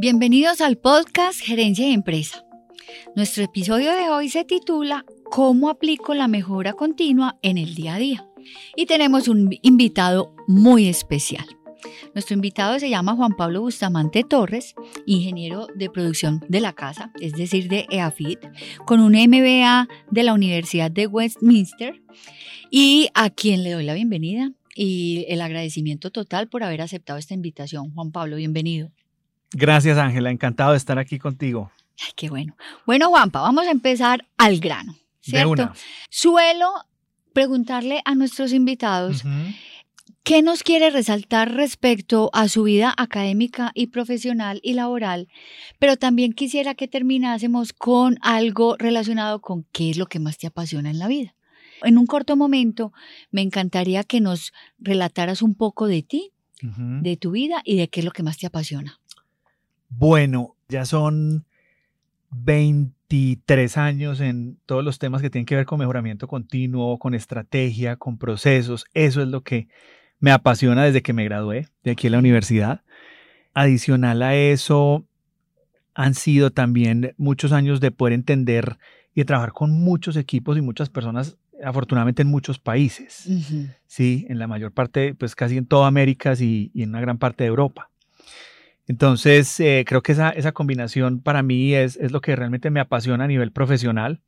Bienvenidos al podcast Gerencia de Empresa. Nuestro episodio de hoy se titula ¿Cómo aplico la mejora continua en el día a día? Y tenemos un invitado muy especial. Nuestro invitado se llama Juan Pablo Bustamante Torres, ingeniero de producción de la casa, es decir, de EAFIT, con un MBA de la Universidad de Westminster y a quien le doy la bienvenida y el agradecimiento total por haber aceptado esta invitación. Juan Pablo, bienvenido. Gracias, Ángela. Encantado de estar aquí contigo. Ay, qué bueno. Bueno, Juanpa, vamos a empezar al grano, ¿cierto? Suelo preguntarle a nuestros invitados qué nos quiere resaltar respecto a su vida académica y profesional y laboral, pero también quisiera que terminásemos con algo relacionado con qué es lo que más te apasiona en la vida. En un corto momento, me encantaría que nos relataras un poco de ti, de tu vida y de qué es lo que más te apasiona. Bueno, ya son 23 años en todos los temas que tienen que ver con mejoramiento continuo, con estrategia, con procesos. Eso es lo que me apasiona desde que me gradué de aquí en la universidad. Adicional a eso, han sido también muchos años de poder entender y de trabajar con muchos equipos y muchas personas, afortunadamente en muchos países. Sí, en la mayor parte, pues casi en toda América y en una gran parte de Europa. Entonces, eh, creo que esa, esa, combinación para mí es, es, lo que realmente me apasiona a nivel profesional.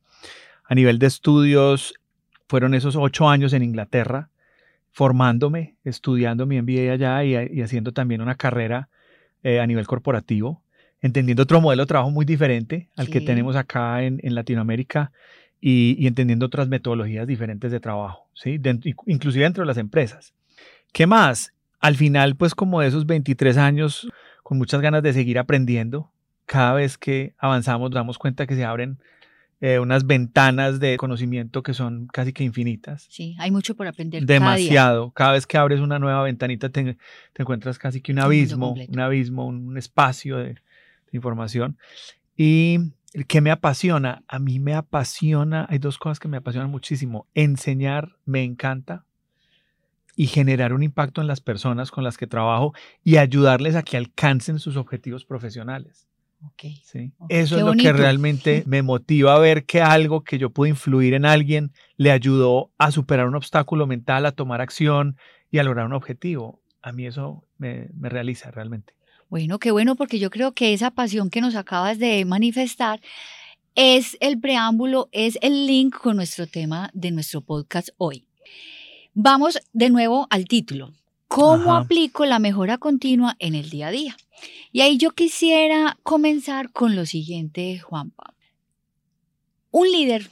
A nivel de estudios, fueron esos ocho años en Inglaterra, formándome, estudiando mi MBA allá y, haciendo también una carrera eh, a nivel corporativo, entendiendo otro modelo de trabajo muy diferente al que tenemos acá en, en Latinoamérica y, y, entendiendo otras metodologías diferentes de trabajo, ¿sí? inclusive dentro de las empresas. ¿Qué más? Al final, pues como de esos 23 años, con muchas ganas de seguir aprendiendo. Cada vez que avanzamos damos cuenta que se abren eh, unas ventanas de conocimiento que son casi que infinitas. Sí, hay mucho por aprender. Demasiado. Cada, vez que abres una nueva ventanita te, encuentras casi que un abismo, un abismo, un, espacio de, de información. Y ¿qué me apasiona? A mí me apasiona, hay dos cosas que me apasionan muchísimo. Enseñar me encanta y generar un impacto en las personas con las que trabajo y ayudarles a que alcancen sus objetivos profesionales. Okay. ¿Sí? Eso es lo que realmente me motiva a ver que algo que yo pude influir en alguien le ayudó a superar un obstáculo mental, a tomar acción y a lograr un objetivo. A mí eso me, me realiza realmente. Bueno, qué bueno, porque yo creo que esa pasión que nos acabas de manifestar es el preámbulo, es el link con nuestro tema de nuestro podcast hoy. Vamos de nuevo al título. ¿Cómo aplico la mejora continua en el día a día? Y ahí yo quisiera comenzar con lo siguiente, Juanpa. Un líder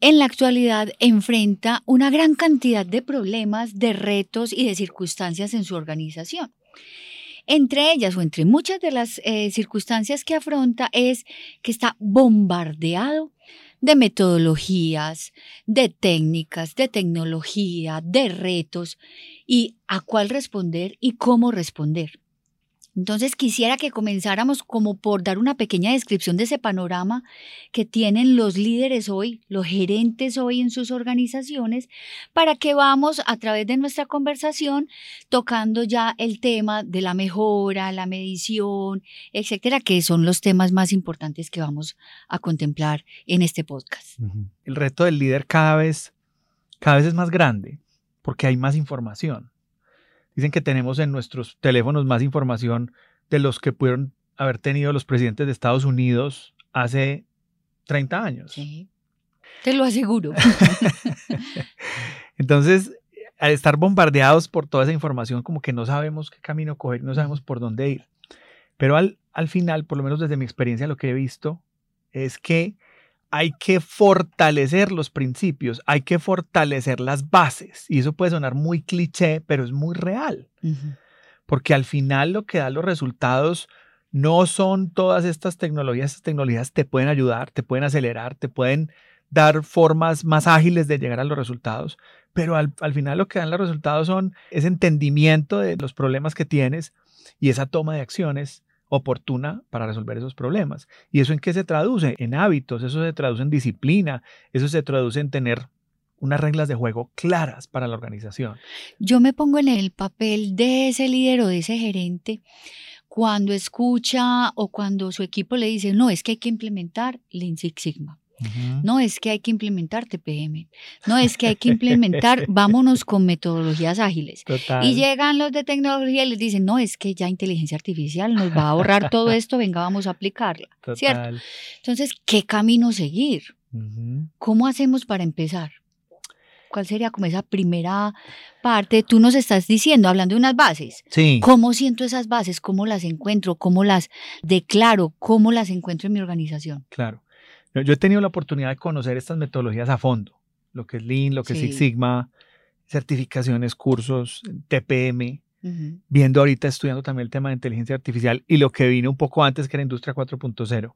en la actualidad enfrenta una gran cantidad de problemas, de retos y de circunstancias en su organización. Entre ellas o entre muchas de las eh, circunstancias que afronta es que está bombardeado de metodologías, de técnicas, de tecnología, de retos y a cuál responder y cómo responder. Entonces quisiera que comenzáramos como por dar una pequeña descripción de ese panorama que tienen los líderes hoy, los gerentes hoy en sus organizaciones, para que vamos a través de nuestra conversación tocando ya el tema de la mejora, la medición, etcétera, que son los temas más importantes que vamos a contemplar en este podcast. El reto del líder cada vez, cada vez es más grande porque hay más información Dicen que tenemos en nuestros teléfonos más información de los que pudieron haber tenido los presidentes de Estados Unidos hace 30 años. Sí, te lo aseguro. Entonces, al estar bombardeados por toda esa información, como que no sabemos qué camino coger, no sabemos por dónde ir. Pero al, al final, por lo menos desde mi experiencia, lo que he visto es que hay que fortalecer los principios, hay que fortalecer las bases. Y eso puede sonar muy cliché, pero es muy real. Porque al final lo que da los resultados no son todas estas tecnologías. Estas tecnologías te pueden ayudar, te pueden acelerar, te pueden dar formas más ágiles de llegar a los resultados. Pero al, al final lo que dan los resultados son ese entendimiento de los problemas que tienes y esa toma de acciones oportuna para resolver esos problemas. ¿Y eso en qué se traduce? En hábitos, eso se traduce en disciplina, eso se traduce en tener unas reglas de juego claras para la organización. Yo me pongo en el papel de ese líder o de ese gerente cuando escucha o cuando su equipo le dice, no, es que hay que implementar Lean Six Sigma. No es que hay que implementar TPM, no es que hay que implementar, vámonos con metodologías ágiles. Y llegan los de tecnología y les dicen, no, es que ya inteligencia artificial nos va a ahorrar todo esto, venga, vamos a aplicarla. ¿Cierto? Entonces, ¿qué camino seguir? ¿Cómo hacemos para empezar? ¿Cuál sería como esa primera parte? Tú nos estás diciendo, hablando de unas bases. Sí. ¿Cómo siento esas bases? ¿Cómo las encuentro? ¿Cómo las declaro? ¿Cómo las encuentro en mi organización? Claro. Yo he tenido la oportunidad de conocer estas metodologías a fondo, lo que es Lean, lo que es Six Sigma, certificaciones, cursos, TPM, viendo ahorita, estudiando también el tema de inteligencia artificial y lo que vino un poco antes, que era Industria 4.0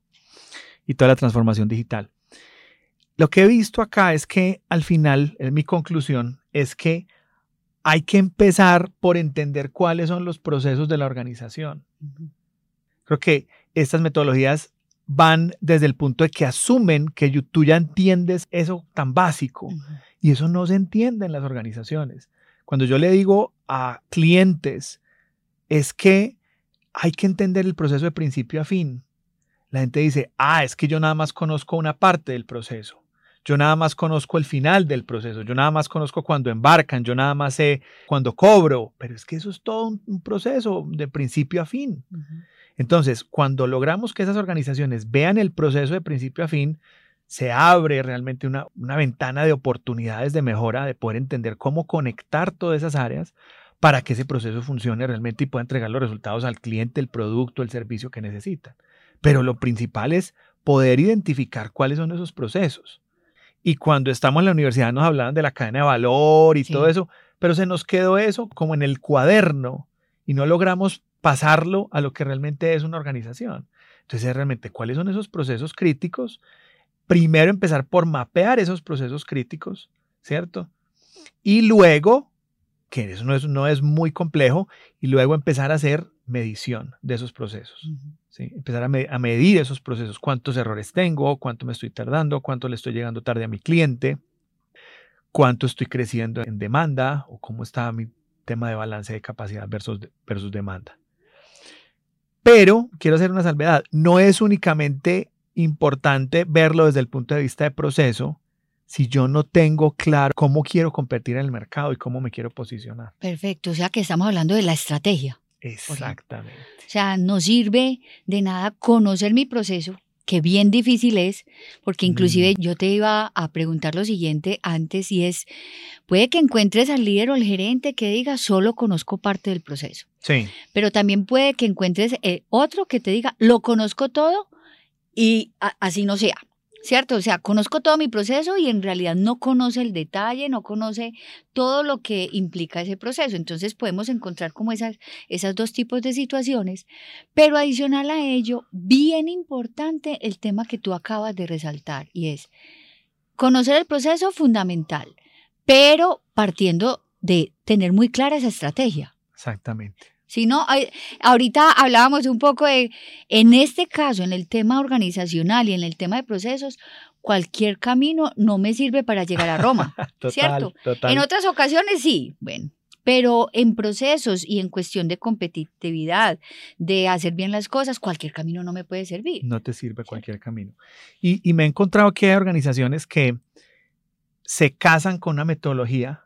y toda la transformación digital. Lo que he visto acá es que al final, en mi conclusión, es que hay que empezar por entender cuáles son los procesos de la organización. Creo que estas metodologías van desde el punto de que asumen que tú ya entiendes eso tan básico y eso no se entiende en las organizaciones. Cuando yo le digo a clientes es que hay que entender el proceso de principio a fin. La gente dice, ah, es que yo nada más conozco una parte del proceso. Yo nada más conozco el final del proceso, yo nada más conozco cuando embarcan, yo nada más sé cuando cobro, pero es que eso es todo un, proceso de principio a fin. Entonces, cuando logramos que esas organizaciones vean el proceso de principio a fin, se abre realmente una, ventana de oportunidades de mejora, de poder entender cómo conectar todas esas áreas para que ese proceso funcione realmente y pueda entregar los resultados al cliente, el producto, el servicio que necesita. Pero lo principal es poder identificar cuáles son esos procesos. Y cuando estamos en la universidad nos hablaban de la cadena de valor y todo eso, pero se nos quedó eso como en el cuaderno y no logramos pasarlo a lo que realmente es una organización. Entonces, realmente, ¿cuáles son esos procesos críticos? Primero empezar por mapear esos procesos críticos, ¿cierto? Y luego, que eso no es, no es muy complejo, y luego empezar a hacer medición de esos procesos. ¿sí? Empezar a, a, medir esos procesos, cuántos errores tengo, cuánto me estoy tardando, cuánto le estoy llegando tarde a mi cliente, cuánto estoy creciendo en demanda o cómo está mi tema de balance de capacidad versus, versus demanda. Pero quiero hacer una salvedad, no es únicamente importante verlo desde el punto de vista de proceso si yo no tengo claro cómo quiero competir en el mercado y cómo me quiero posicionar. Perfecto, o sea que estamos hablando de la estrategia. Exactamente. O sea, no sirve de nada conocer mi proceso, que bien difícil es, porque inclusive mm. yo te iba a preguntar lo siguiente antes y es, puede que encuentres al líder o al gerente que diga, solo conozco parte del proceso. Sí. Pero también puede que encuentres eh, otro que te diga, lo conozco todo y así no sea. ¿Cierto? O sea, conozco todo mi proceso y en realidad no conoce el detalle, no conoce todo lo que implica ese proceso. Entonces podemos encontrar como esas, esas dos tipos de situaciones, pero adicional a ello, bien importante el tema que tú acabas de resaltar y es conocer el proceso fundamental, pero partiendo de tener muy clara esa estrategia. Exactamente. Si no, ahorita hablábamos un poco de, en este caso, en el tema organizacional y en el tema de procesos, cualquier camino no me sirve para llegar a Roma, ¿cierto? En otras ocasiones sí, bueno, pero en procesos y en cuestión de competitividad, de hacer bien las cosas, cualquier camino no me puede servir. No te sirve cualquier camino. Y, y me he encontrado que hay organizaciones que se casan con una metodología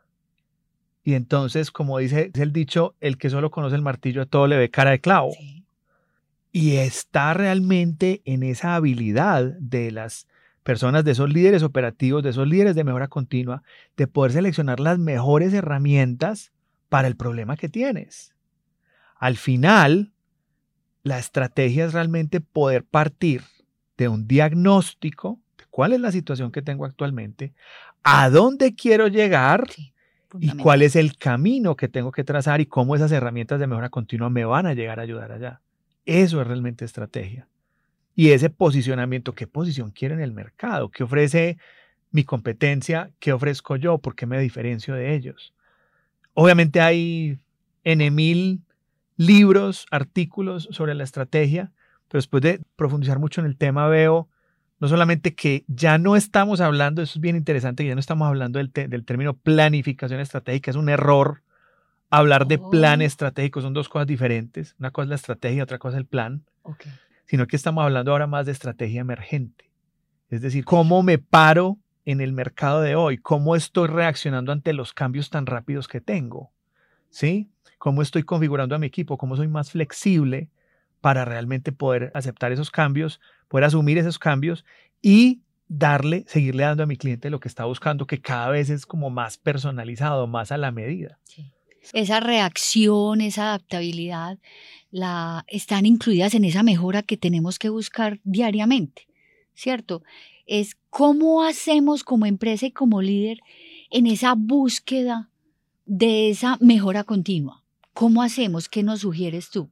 y entonces, como dice el dicho, el que solo conoce el martillo a todo le ve cara de clavo. Y está realmente en esa habilidad de las personas, de esos líderes operativos, de esos líderes de mejora continua, de poder seleccionar las mejores herramientas para el problema que tienes. Al final, la estrategia es realmente poder partir de un diagnóstico de cuál es la situación que tengo actualmente, a dónde quiero llegar y cuál es el camino que tengo que trazar y cómo esas herramientas de mejora continua me van a llegar a ayudar allá. Eso es realmente estrategia. Y ese posicionamiento, ¿qué posición quiero en el mercado? ¿Qué ofrece mi competencia? ¿Qué ofrezco yo? ¿Por qué me diferencio de ellos? Obviamente hay N mil libros, artículos sobre la estrategia, pero después de profundizar mucho en el tema veo no solamente que ya no estamos hablando, eso es bien interesante, que ya no estamos hablando del, del término planificación estratégica, es un error hablar de plan Oh. estratégico, son dos cosas diferentes, una cosa es la estrategia otra cosa es el plan, sino que estamos hablando ahora más de estrategia emergente, es decir, cómo me paro en el mercado de hoy, cómo estoy reaccionando ante los cambios tan rápidos que tengo, ¿sí? Cómo estoy configurando a mi equipo, cómo soy más flexible para realmente poder aceptar esos cambios, poder asumir esos cambios y darle, seguirle dando a mi cliente lo que está buscando, que cada vez es como más personalizado, más a la medida. Sí. Esa reacción, esa adaptabilidad, la, están incluidas en esa mejora que tenemos que buscar diariamente, ¿cierto? Es cómo hacemos como empresa y como líder en esa búsqueda de esa mejora continua. ¿Cómo hacemos? ¿Qué nos sugieres tú?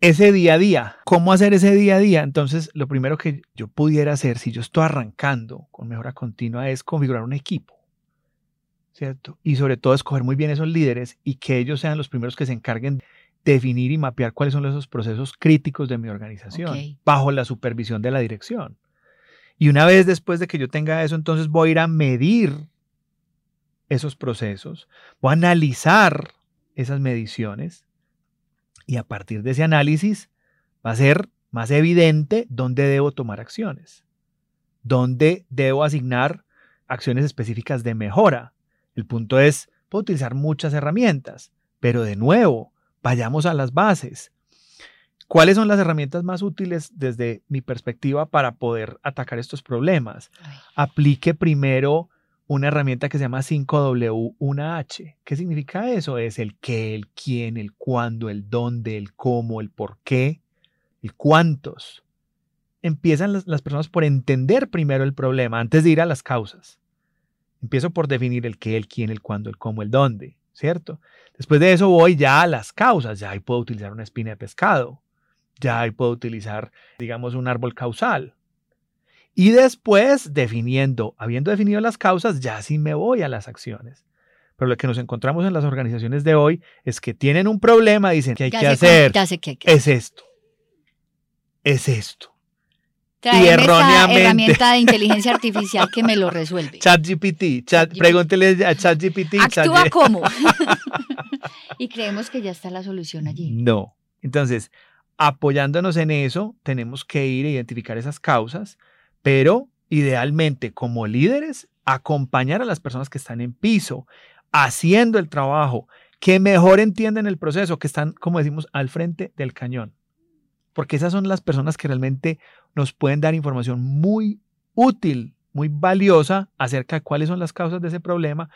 Ese día a día. ¿Cómo hacer ese día a día? Entonces, lo primero que yo pudiera hacer si yo estoy arrancando con mejora continua es configurar un equipo, ¿cierto? Y sobre todo escoger muy bien esos líderes y que ellos sean los primeros que se encarguen de definir y mapear cuáles son esos procesos críticos de mi organización bajo la supervisión de la dirección. Y una vez después de que yo tenga eso, entonces voy a ir a medir esos procesos, voy a analizar esas mediciones y a partir de ese análisis va a ser más evidente dónde debo tomar acciones, dónde debo asignar acciones específicas de mejora. El punto es, puedo utilizar muchas herramientas, pero de nuevo, vayamos a las bases. ¿Cuáles son las herramientas más útiles desde mi perspectiva para poder atacar estos problemas? Aplique primero una herramienta que se llama 5W1H. ¿Qué significa eso? Es el qué, el quién, el cuándo, el dónde, el cómo, el por qué, el cuántos. Empiezan las, personas por entender primero el problema antes de ir a las causas. Empiezo por definir el qué, el quién, el cuándo, el cómo, el dónde, ¿cierto? Después de eso voy ya a las causas. Ya ahí puedo utilizar una espina de pescado. Ya ahí puedo utilizar, digamos, un árbol causal. Y después, definiendo, habiendo definido las causas, ya sí me voy a las acciones. Pero lo que nos encontramos en las organizaciones de hoy es que tienen un problema, dicen que hay Ya que hacer, hay que hacer. es esto, es esto. Tráeme esta erróneamente- herramienta de inteligencia artificial que me lo resuelve. ChatGPT, chat, pregúntele a ChatGPT. Actúa Chat- como. y creemos que ya está la solución allí. No. Entonces, apoyándonos en eso, tenemos que ir a identificar esas causas, pero idealmente como líderes, acompañar a las personas que están en piso, haciendo el trabajo, que mejor entienden el proceso, que están, como decimos, al frente del cañón. Porque esas son las personas que realmente nos pueden dar información muy útil, muy valiosa acerca de cuáles son las causas de ese problema,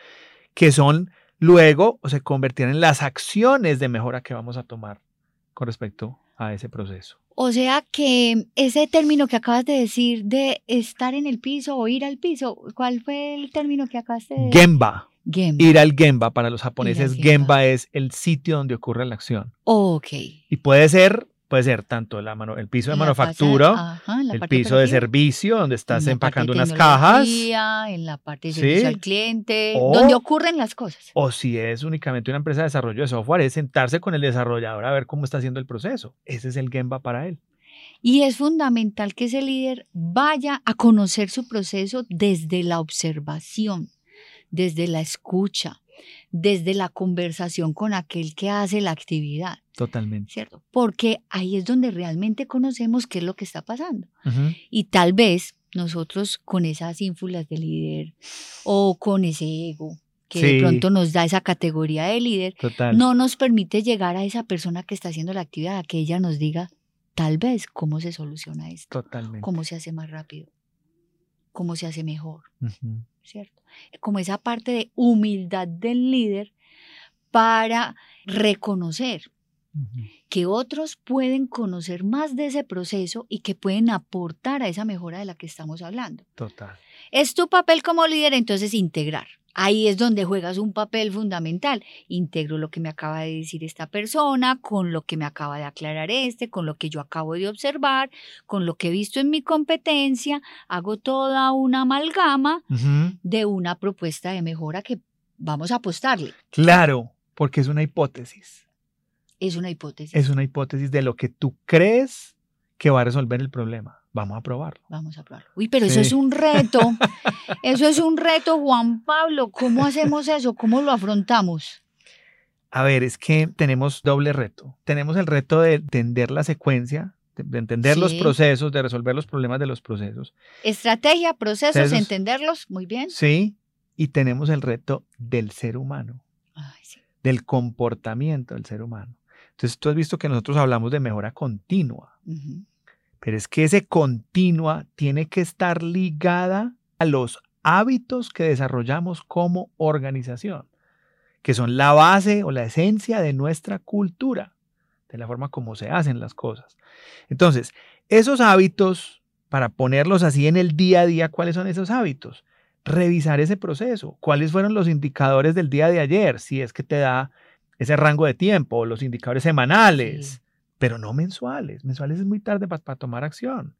que son luego o se convertirán en las acciones de mejora que vamos a tomar con respecto a ese proceso. O sea que ese término que acabas de decir de estar en el piso o ir al piso, ¿cuál fue el término que acabaste de Gemba, Gemba. ir al Gemba, para los japoneses, Gemba. Gemba es el sitio donde ocurre la acción. Ok. Y puede ser, puede ser tanto la mano, el piso de la manufactura, ajá, el piso de servicio, donde estás empacando unas cajas, En la parte de Sí. servicio al cliente, O- donde ocurren las cosas. o si es únicamente una empresa de desarrollo de software, es sentarse con el desarrollador a ver cómo está haciendo el proceso. Ese es el Gemba para él. Y es fundamental que ese líder vaya a conocer su proceso desde la observación, desde la escucha, desde la conversación con aquel que hace la actividad, Totalmente. ¿cierto? Porque ahí es donde realmente conocemos qué es lo que está pasando. Y tal vez nosotros con esas ínfulas de líder o con ese ego que Sí. de pronto nos da esa categoría de líder, Total. no nos permite llegar a esa persona que está haciendo la actividad, a que ella nos diga tal vez cómo se soluciona esto, Totalmente. cómo se hace más rápido, cómo se hace mejor. ¿cierto? Como esa parte de humildad del líder para reconocer Que otros pueden conocer más de ese proceso y que pueden aportar a esa mejora de la que estamos hablando. Total. Es tu papel como líder entonces integrar. Ahí es donde juegas un papel fundamental. Integro lo que me acaba de decir esta persona, con lo que me acaba de aclarar este, con lo que yo acabo de observar, con lo que he visto en mi competencia. Hago toda una amalgama de una propuesta de mejora que vamos a apostarle. Claro, porque es una hipótesis. Es una hipótesis. Es una hipótesis de lo que tú crees que va a resolver el problema. Vamos a probarlo. Vamos a probarlo. Uy, pero eso es un reto. eso es un reto, Juan Pablo. ¿Cómo hacemos eso? ¿Cómo lo afrontamos? A ver, es que tenemos doble reto. Tenemos el reto de entender la secuencia, de entender los procesos, de resolver los problemas de los procesos. Estrategia, procesos, entenderlos, muy bien. Sí, y tenemos el reto del ser humano, del comportamiento del ser humano. Entonces, tú has visto que nosotros hablamos de mejora continua, pero es que ese continua tiene que estar ligada a los hábitos que desarrollamos como organización, que son la base o la esencia de nuestra cultura, de la forma como se hacen las cosas. Entonces, esos hábitos, para ponerlos así en el día a día, ¿cuáles son esos hábitos? Revisar ese proceso. ¿Cuáles fueron los indicadores del día de ayer? Si es que te da ese rango de tiempo, los indicadores semanales, pero no mensuales. Mensuales es muy tarde para, tomar acción.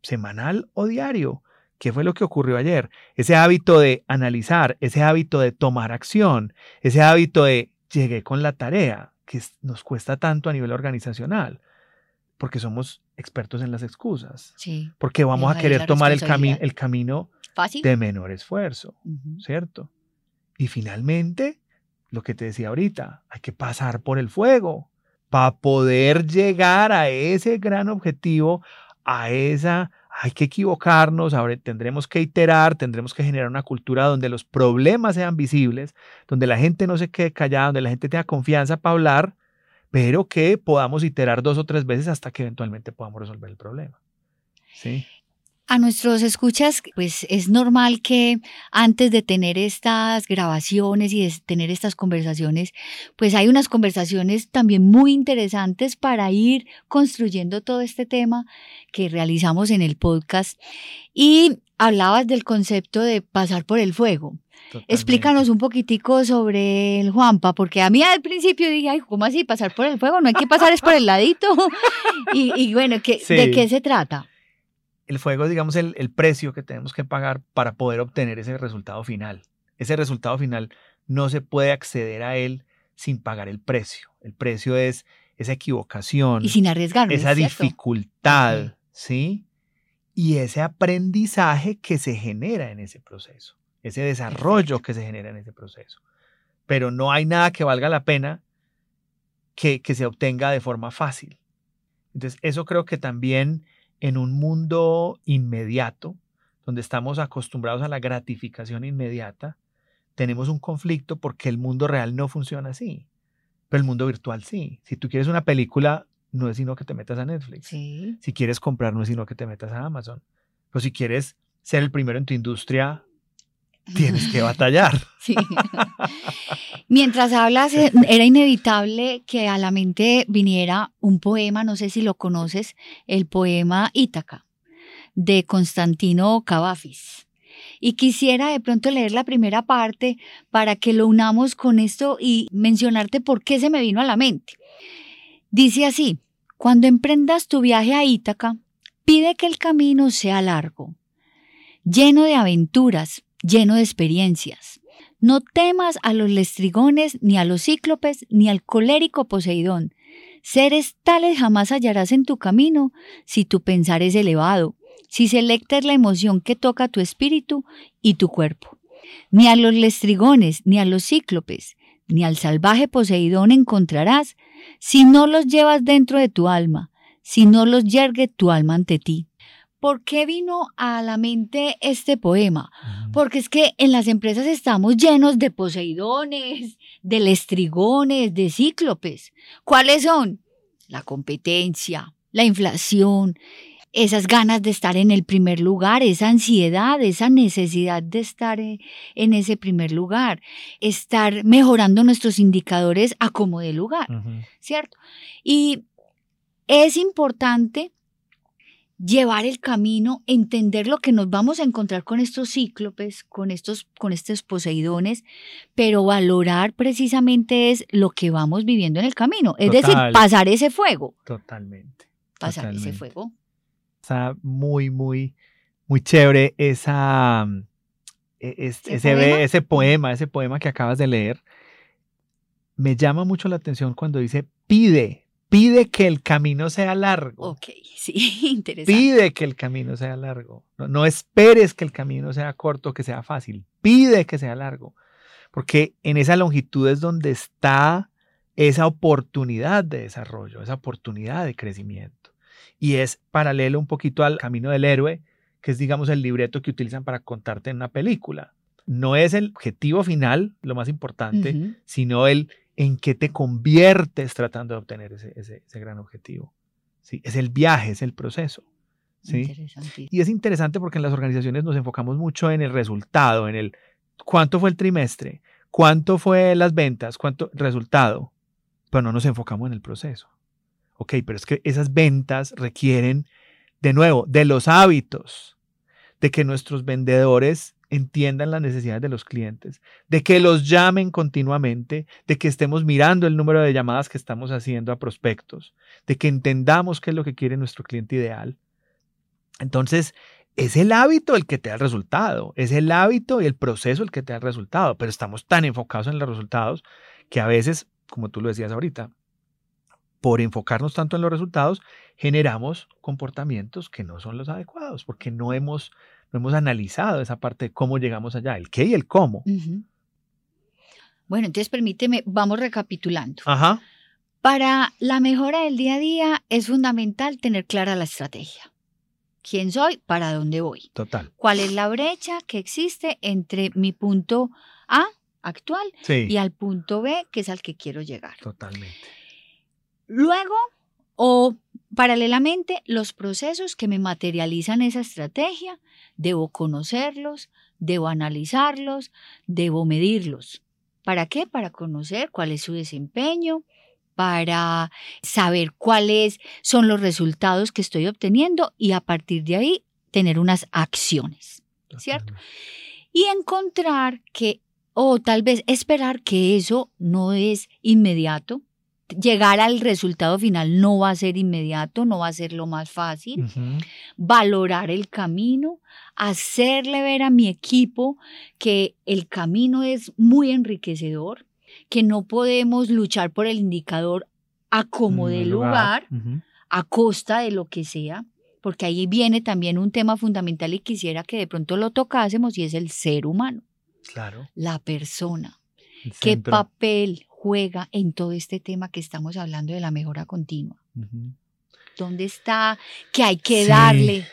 Semanal o diario. ¿Qué fue lo que ocurrió ayer? Ese hábito de analizar, ese hábito de tomar acción, ese hábito de llegué con la tarea, que nos cuesta tanto a nivel organizacional porque somos expertos en las excusas. Sí. Porque vamos a querer tomar el, el camino de menor esfuerzo, ¿cierto? Y finalmente, lo que te decía ahorita, hay que pasar por el fuego para poder llegar a ese gran objetivo, a esa, hay que equivocarnos, ahora tendremos que iterar, tendremos que generar una cultura donde los problemas sean visibles, donde la gente no se quede callada, donde la gente tenga confianza para hablar pero que podamos iterar dos o tres veces hasta que eventualmente podamos resolver el problema. ¿Sí? A nuestros escuchas, pues es normal que antes de tener estas grabaciones y de tener estas conversaciones, pues hay unas conversaciones también muy interesantes para ir construyendo todo este tema que realizamos en el podcast. Y hablabas del concepto de pasar por el fuego. Explícanos un poquitico sobre el Juanpa, porque a mí al principio dije, ay, ¿cómo así pasar por el fuego? No hay que pasar, es por el ladito. y, bueno, ¿de qué se trata? El fuego es, digamos, el, el precio que tenemos que pagar para poder obtener ese resultado final. Ese resultado final no se puede acceder a él sin pagar el precio. El precio es esa equivocación. Y sin arriesgarnos. Esa dificultad, ¿sí? Y ese aprendizaje que se genera en ese proceso ese desarrollo que se genera en ese proceso. Pero no hay nada que valga la pena que, que se obtenga de forma fácil. Entonces, eso creo que también en un mundo inmediato, donde estamos acostumbrados a la gratificación inmediata, tenemos un conflicto porque el mundo real no funciona así, pero el mundo virtual sí. Si tú quieres una película, no es sino que te metas a Netflix. Si quieres comprar, no es sino que te metas a Amazon. Pero si quieres ser el primero en tu industria, tienes que batallar. Sí. Mientras hablas, eh, era inevitable que a la mente viniera un poema, no sé si lo conoces, el poema Ítaca, de Constantino Cavafis. Y quisiera de pronto leer la primera parte para que lo unamos con esto y mencionarte por qué se me vino a la mente. Dice así, cuando emprendas tu viaje a Ítaca, pide que el camino sea largo, lleno de aventuras, lleno de experiencias. No temas a los lestrigones, ni a los cíclopes, ni al colérico Poseidón. Seres tales jamás hallarás en tu camino si tu pensar es elevado, si selectas la emoción que toca tu espíritu y tu cuerpo. Ni a los lestrigones, ni a los cíclopes, ni al salvaje Poseidón encontrarás si no los llevas dentro de tu alma, si no los yergue tu alma ante ti. ¿Por qué vino a la mente este poema? Porque es que en las empresas estamos llenos de poseidones, de lestrigones, de cíclopes. ¿Cuáles son? La competencia, la inflación, esas ganas de estar en el primer lugar, esa ansiedad, esa necesidad de estar eh, en ese primer lugar, estar mejorando nuestros indicadores a como de lugar, ¿cierto? Y es importante llevar el camino, entender lo que nos vamos a encontrar con estos cíclopes, con estos, con estos poseidones, pero valorar precisamente es lo que vamos viviendo en el camino, es decir, pasar ese fuego. Totalmente. Pasar ese fuego. Está muy, muy, muy chévere esa, e, ese, poema? ese poema, ese poema que acabas de leer. Me llama mucho la atención cuando dice pide, pide que el camino sea largo. Ok, sí, interesante. Pide que el camino sea largo. No, no, esperes que el camino sea corto, que sea fácil. Pide que sea largo. Porque en esa longitud es donde está esa oportunidad de desarrollo, esa oportunidad de crecimiento. Y es paralelo un poquito al camino del héroe, que es, digamos, el libreto que utilizan para contarte en una película. No es el objetivo final lo más importante, sino el en qué te conviertes tratando de obtener ese, ese, gran objetivo. ¿sí? Es el viaje, es el proceso. ¿sí? Y es interesante porque en las organizaciones nos enfocamos mucho en el resultado, en el cuánto fue el trimestre, cuánto fue las ventas, cuánto resultado, pero no nos enfocamos en el proceso. Ok, pero es que esas ventas requieren, de nuevo, de los hábitos, de que nuestros vendedores entiendan las necesidades de los clientes, de que los llamen continuamente, de que estemos mirando el número de llamadas que estamos haciendo a prospectos, de que entendamos qué es lo que quiere nuestro cliente ideal. Entonces, es el hábito el que te da el resultado, es el hábito y el proceso el que te da el resultado, pero estamos tan enfocados en los resultados que a veces, como tú lo decías ahorita, por enfocarnos tanto en los resultados, generamos comportamientos que no son los adecuados, porque no hemos no hemos analizado esa parte de cómo llegamos allá, el qué y el cómo. Bueno, entonces permíteme, vamos recapitulando. Ajá. Para la mejora del día a día es fundamental tener clara la estrategia. ¿Quién soy? ¿Para dónde voy? Total. ¿Cuál es la brecha que existe entre mi punto A actual y al punto B, que es al que quiero llegar? Totalmente. Luego, o paralelamente, los procesos que me materializan esa estrategia Debo conocerlos, debo analizarlos, debo medirlos. ¿Para qué? Para conocer cuál es su desempeño, para saber cuáles son los resultados que estoy obteniendo y a partir de ahí tener unas acciones, ¿cierto? Y encontrar que, o tal vez esperar que eso no es inmediato, llegar al resultado final no va a ser inmediato, no va a ser lo más fácil. Valorar el camino, hacerle ver a mi equipo que el camino es muy enriquecedor, que no podemos luchar por el indicador a como de lugar, a costa de lo que sea, porque ahí viene también un tema fundamental y quisiera que de pronto lo tocásemos y es el ser humano. Claro. La persona. ¿Qué papel juega en todo este tema que estamos hablando de la mejora continua? ¿Dónde está? ¿Qué hay que darle?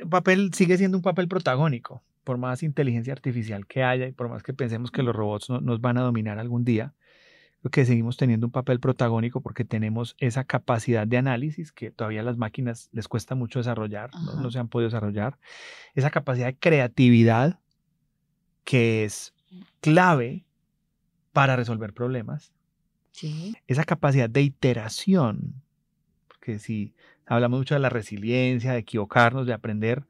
El papel sigue siendo un papel protagónico, por más inteligencia artificial que haya y por más que pensemos que los robots no, nos van a dominar algún día, creo que seguimos teniendo un papel protagónico porque tenemos esa capacidad de análisis que todavía a las máquinas les cuesta mucho desarrollar, no, no se han podido desarrollar, esa capacidad de creatividad que es clave para resolver problemas. Esa capacidad de iteración, porque si hablamos mucho de la resiliencia, de equivocarnos, de aprender,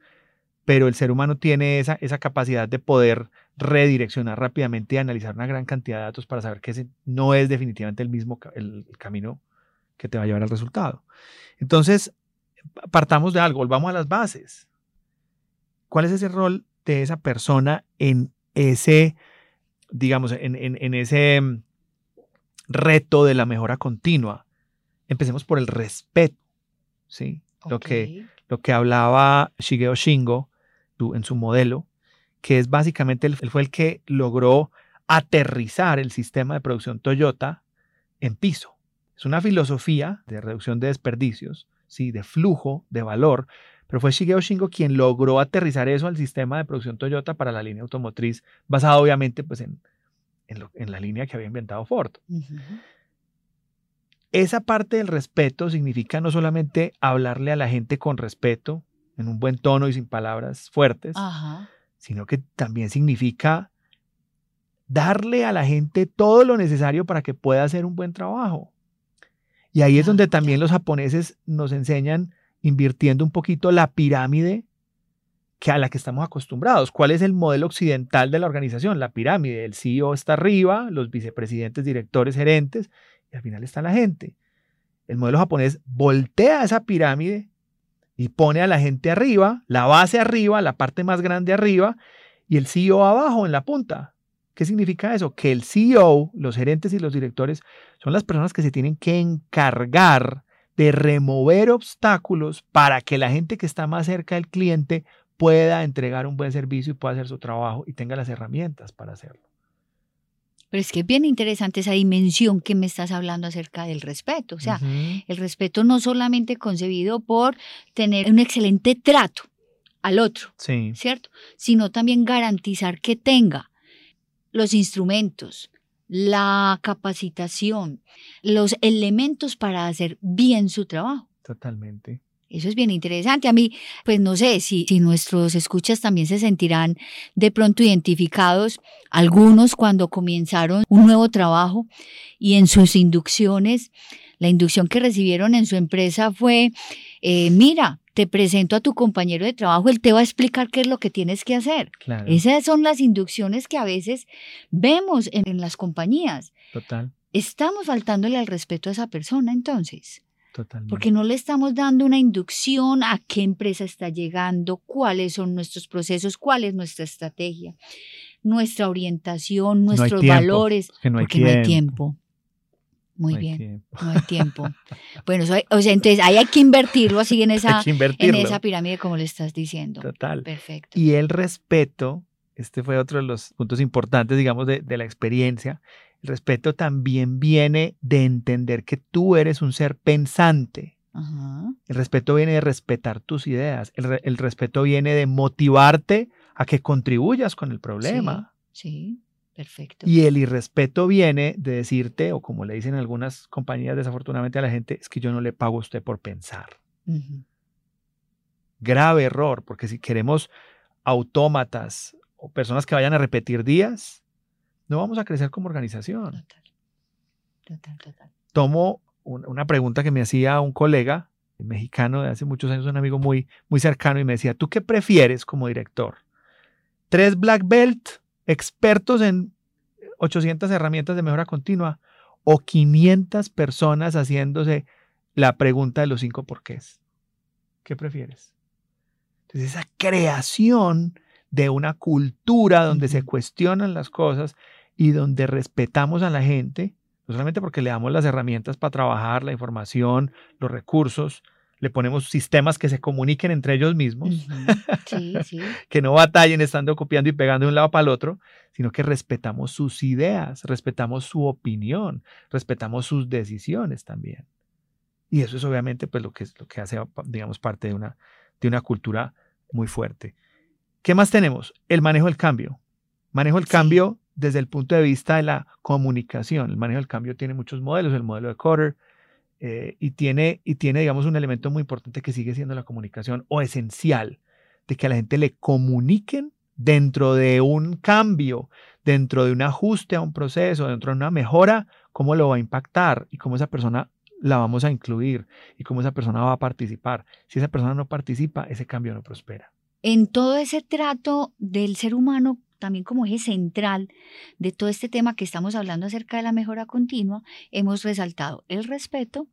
pero el ser humano tiene esa, esa capacidad de poder redireccionar rápidamente y analizar una gran cantidad de datos para saber que ese no es definitivamente el mismo el, camino que te va a llevar al resultado. Entonces, partamos de algo, volvamos a las bases. ¿Cuál es ese rol de esa persona en ese digamos, en, ese mm, reto de la mejora continua, empecemos por el respeto, ¿sí? Lo, que, lo que hablaba Shigeo Shingo en su modelo, que es básicamente, él fue el que logró aterrizar el sistema de producción Toyota en piso. Es una filosofía de reducción de desperdicios, ¿sí? de flujo, de valor, pero fue Shigeo Shingo quien logró aterrizar eso al sistema de producción Toyota para la línea automotriz, basado obviamente pues, en, en, la línea que había inventado Ford. Esa parte del respeto significa no solamente hablarle a la gente con respeto, en un buen tono y sin palabras fuertes, sino que también significa darle a la gente todo lo necesario para que pueda hacer un buen trabajo. Y ahí es donde también los japoneses nos enseñan invirtiendo un poquito la pirámide que a la que estamos acostumbrados. ¿Cuál es el modelo occidental de la organización? La pirámide. El CEO está arriba, los vicepresidentes, directores, gerentes, y al final está la gente. El modelo japonés voltea esa pirámide y pone a la gente arriba, la base arriba, la parte más grande arriba, y el CEO abajo en la punta. ¿Qué significa eso? Que el CEO, los gerentes y los directores son las personas que se tienen que encargar de remover obstáculos para que la gente que está más cerca del cliente pueda entregar un buen servicio y pueda hacer su trabajo y tenga las herramientas para hacerlo. Pero es que es bien interesante esa dimensión que me estás hablando acerca del respeto. O sea, el respeto no solamente concebido por tener un excelente trato al otro, ¿cierto? Sino también garantizar que tenga los instrumentos, la capacitación, los elementos para hacer bien su trabajo. Totalmente. Eso es bien interesante. A mí, pues no sé si, si nuestros escuchas también se sentirán de pronto identificados, algunos cuando comenzaron un nuevo trabajo y en sus inducciones, la inducción que recibieron en su empresa fue, eh, mira, te presento a tu compañero de trabajo, él te va a explicar qué es lo que tienes que hacer. Esas son las inducciones que a veces vemos en, en las compañías. Total. Estamos faltándole al respeto a esa persona entonces. Totalmente. Porque no le estamos dando una inducción a qué empresa está llegando, cuáles son nuestros procesos, cuál es nuestra estrategia, nuestra orientación, nuestros valores, no porque no hay tiempo. Muy bien, no hay tiempo. bueno, o sea, entonces ahí hay que invertirlo así en esa, en esa pirámide como le estás diciendo. Total. Perfecto. Y el respeto, este fue otro de los puntos importantes, digamos, de, de la experiencia. El respeto también viene de entender que tú eres un ser pensante. El respeto viene de respetar tus ideas. El, el, respeto viene de motivarte a que contribuyas con el problema. Sí, sí. Perfecto. Y el irrespeto viene de decirte, o como le dicen algunas compañías desafortunadamente a la gente, es que yo no le pago a usted por pensar. Grave error, porque si queremos autómatas o personas que vayan a repetir días, no vamos a crecer como organización. Total, total, total. Tomo una pregunta que me hacía un colega mexicano de hace muchos años, un amigo muy, muy cercano, y me decía, ¿tú qué prefieres como director? ¿Tres black belt expertos en 800 herramientas de mejora continua o 500 personas haciéndose la pregunta de los cinco porqués. ¿Qué prefieres? Entonces, esa creación de una cultura donde se cuestionan las cosas y donde respetamos a la gente, no solamente porque le damos las herramientas para trabajar, la información, los recursos, le ponemos sistemas que se comuniquen entre ellos mismos, que no batallen estando copiando y pegando de un lado para el otro, sino que respetamos sus ideas, respetamos su opinión, respetamos sus decisiones también. Y eso es obviamente pues, lo, que, lo que hace, digamos, parte de una, de una cultura muy fuerte. ¿Qué más tenemos? El manejo del cambio. Manejo del cambio desde el punto de vista de la comunicación. El manejo del cambio tiene muchos modelos, el modelo de Coder, eh, y, tiene, y tiene, digamos, un elemento muy importante que sigue siendo la comunicación o esencial, de que a la gente le comuniquen dentro de un cambio, dentro de un ajuste a un proceso, dentro de una mejora, cómo lo va a impactar y cómo esa persona la vamos a incluir y cómo esa persona va a participar. Si esa persona no participa, ese cambio no prospera. En todo ese trato del ser humano también como eje central de todo este tema que estamos hablando acerca de la mejora continua, hemos resaltado el respeto,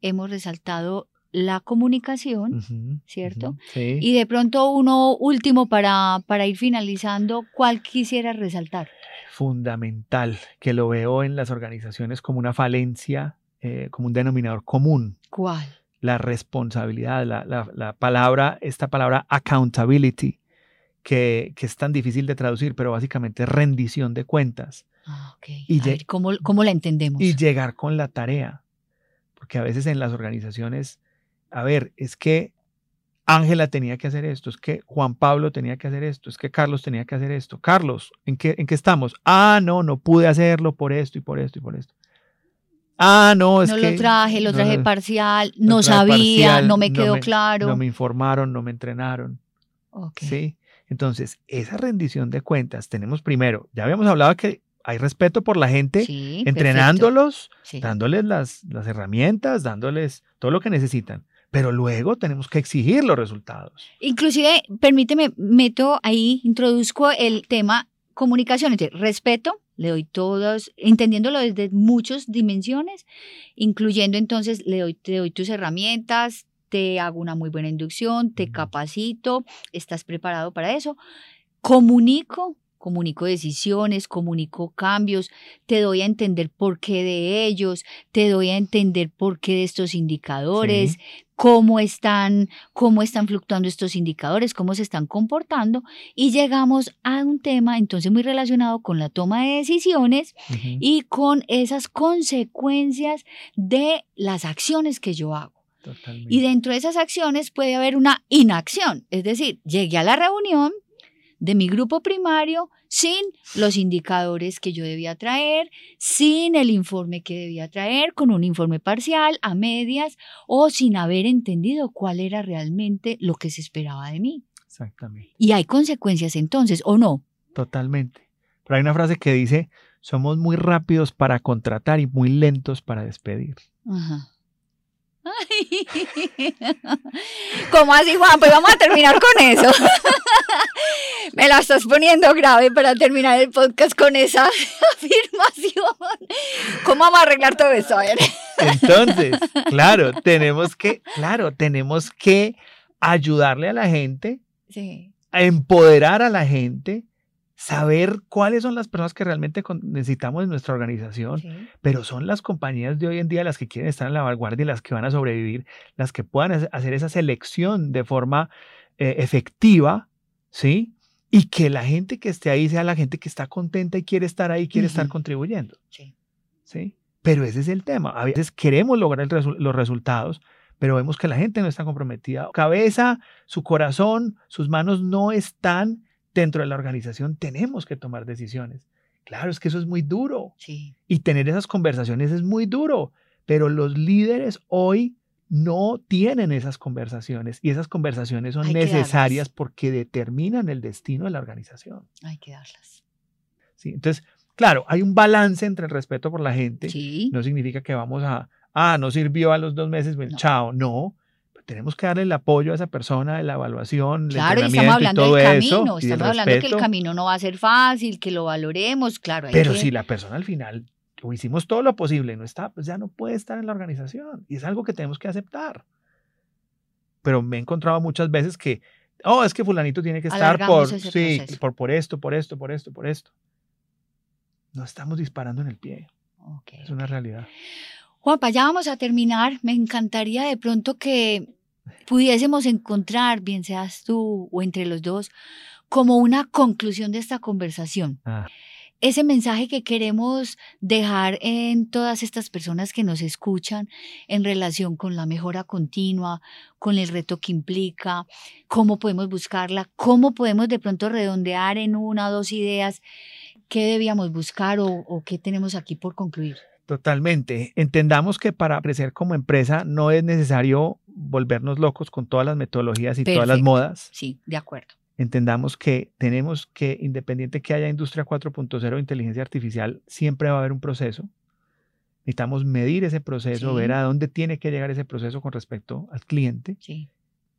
hemos resaltado la comunicación, ¿cierto? Y de pronto uno último para, para ir finalizando, ¿cuál quisiera resaltar? Fundamental, que lo veo en las organizaciones como una falencia, eh, como un denominador común. ¿Cuál? La responsabilidad, la, la, la palabra, esta palabra accountability que, es tan difícil de traducir, pero básicamente es rendición de cuentas. Ah, y ¿cómo, la entendemos? Y llegar con la tarea. Porque a veces en las organizaciones, a ver, es que Ángela tenía que hacer esto, es que Juan Pablo tenía que hacer esto, es que Carlos tenía que hacer esto. Carlos, ¿en qué, en qué estamos? Ah, no, no pude hacerlo por esto y por esto y por esto. Ah, no, es que... No lo traje, lo traje parcial, no sabía, no me quedó claro. No me informaron, no me entrenaron. Sí. Entonces, esa rendición de cuentas, tenemos primero, ya habíamos hablado que hay respeto por la gente, entrenándolos, dándoles las, las herramientas, dándoles todo lo que necesitan pero luego tenemos que exigir los resultados. Inclusive, permíteme, meto ahí, introduzco el tema comunicación, respeto, le doy todos, entendiéndolo desde muchas dimensiones, incluyendo entonces, le doy, te doy tus herramientas, te hago una muy buena inducción, te capacito, estás preparado para eso. Comunico comunico decisiones, comunico cambios, te doy a entender por qué de ellos, te doy a entender por qué de estos indicadores, Sí. cómo están, cómo están fluctuando estos indicadores, cómo se están comportando y llegamos a un tema entonces muy relacionado con la toma de decisiones y con esas consecuencias de las acciones que yo hago. Totalmente. Y dentro de esas acciones puede haber una inacción, es decir, llegué a la reunión de mi grupo primario sin los indicadores que yo debía traer, sin el informe que debía traer, con un informe parcial, a medias, o sin haber entendido cuál era realmente lo que se esperaba de mí. Exactamente. Y hay consecuencias entonces, ¿o no? Totalmente. Pero hay una frase que dice, somos muy rápidos para contratar y muy lentos para despedir. Ajá. ¿Cómo así, Juan? Pues vamos a terminar con eso. Me la estás poniendo grave para terminar el podcast con esa afirmación. ¿Cómo vamos a arreglar todo esto? A ver. Entonces, claro, tenemos que, claro, tenemos que ayudarle a la gente, Sí. a empoderar a la gente, saber cuáles son las personas que realmente necesitamos en nuestra organización, sí. pero son las compañías de hoy en día las que quieren estar en la vanguardia y las que van a sobrevivir, las que puedan hace- hacer esa selección de forma eh, efectiva, ¿sí? Y que la gente que esté ahí sea la gente que está contenta y quiere estar ahí, quiere estar contribuyendo, Sí. ¿sí? Pero ese es el tema. A veces queremos lograr resu- los resultados, pero vemos que la gente no está comprometida. Cabeza, su corazón, sus manos no están dentro de la organización. Tenemos que tomar decisiones. Claro, es que eso es muy duro. Sí. Y tener esas conversaciones es muy duro, pero los líderes hoy no tienen esas conversaciones y esas conversaciones son Hay necesarias porque determinan el destino de la organización. Hay que darlas. ¿sí? Entonces, claro, hay un balance entre el respeto por la gente. Sí. No significa que vamos a, ah, no sirvió a los dos meses, bueno, No. chao, no. Tenemos que darle el apoyo a esa persona, de la evaluación, el Claro, y estamos hablando todo del camino, estamos hablando que el camino no va a ser fácil, que lo valoremos, claro. hay Pero que- si la persona al final o hicimos todo lo posible y no está, pues ya no puede estar en la organización. Y es algo que tenemos que aceptar. Pero me he encontrado muchas veces que, oh, es que fulanito tiene que estar por, sí, por, por esto, por esto, por esto, por esto. No estamos disparando en el pie. Es una realidad. Juanpa, ya vamos a terminar. Me encantaría de pronto que pudiésemos encontrar, bien seas tú o entre los dos, como una conclusión de esta conversación. Ah, Ese mensaje que queremos dejar en todas estas personas que nos escuchan en relación con la mejora continua, con el reto que implica, cómo podemos buscarla, cómo podemos de pronto redondear en una o dos ideas qué debíamos buscar o, o qué tenemos aquí por concluir. Totalmente. Entendamos que para crecer como empresa no es necesario volvernos locos con todas las metodologías y todas las Perfecto. modas. Sí, de acuerdo. entendamos que tenemos que, independiente que haya industria 4.0 o inteligencia artificial, siempre va a haber un proceso. Necesitamos medir ese proceso, Sí. ver a dónde tiene que llegar ese proceso con respecto al cliente, Sí.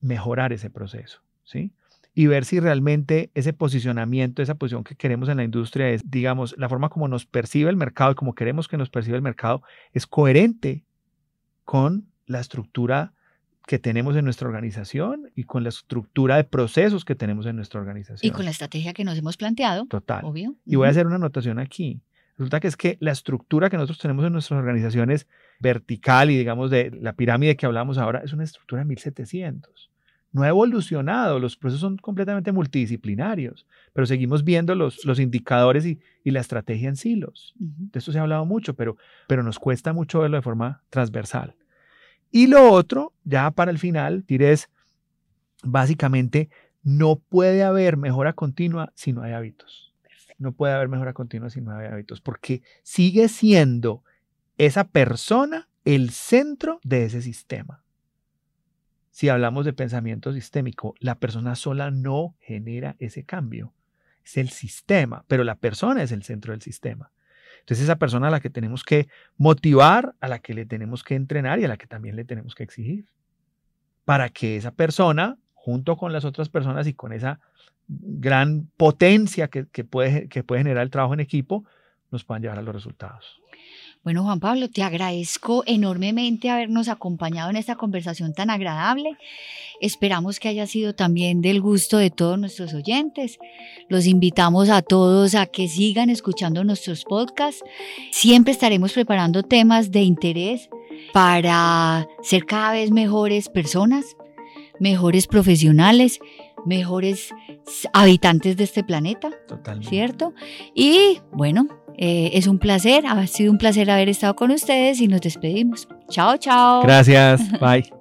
mejorar ese proceso, ¿sí? Y ver si realmente ese posicionamiento, esa posición que queremos en la industria es, digamos, la forma como nos percibe el mercado y como queremos que nos percibe el mercado es coherente con la estructura que tenemos en nuestra organización y con la estructura de procesos que tenemos en nuestra organización. Y con la estrategia que nos hemos planteado, Total. obvio. Y voy a hacer una anotación aquí. Resulta que es que la estructura que nosotros tenemos en nuestras organizaciones vertical y digamos de la pirámide que hablamos ahora es una estructura de 1700. No ha evolucionado, los procesos son completamente multidisciplinarios, pero seguimos viendo los, los indicadores y, y la estrategia en silos. Ujú. De esto se ha hablado mucho, pero, pero nos cuesta mucho verlo de forma transversal. Y lo otro, ya para el final, diré es, básicamente, no puede haber mejora continua si no hay hábitos. No puede haber mejora continua si no hay hábitos, porque sigue siendo esa persona el centro de ese sistema. Si hablamos de pensamiento sistémico, la persona sola no genera ese cambio. Es el sistema, pero la persona es el centro del sistema. Entonces esa persona a la que tenemos que motivar, a la que le tenemos que entrenar y a la que también le tenemos que exigir. Para que esa persona, junto con las otras personas y con esa gran potencia que, puede, que puede generar el trabajo en equipo, nos puedan llevar a los resultados. Bueno, Juan Pablo, te agradezco enormemente habernos acompañado en esta conversación tan agradable. Esperamos que haya sido también del gusto de todos nuestros oyentes. Los invitamos a todos a que sigan escuchando nuestros podcasts. Siempre estaremos preparando temas de interés para ser cada vez mejores personas, mejores profesionales, mejores habitantes de este planeta. Totalmente. ¿Cierto? Y bueno, eh, es un placer, ha sido un placer haber estado con ustedes y nos despedimos. Chao, chao. Gracias, bye.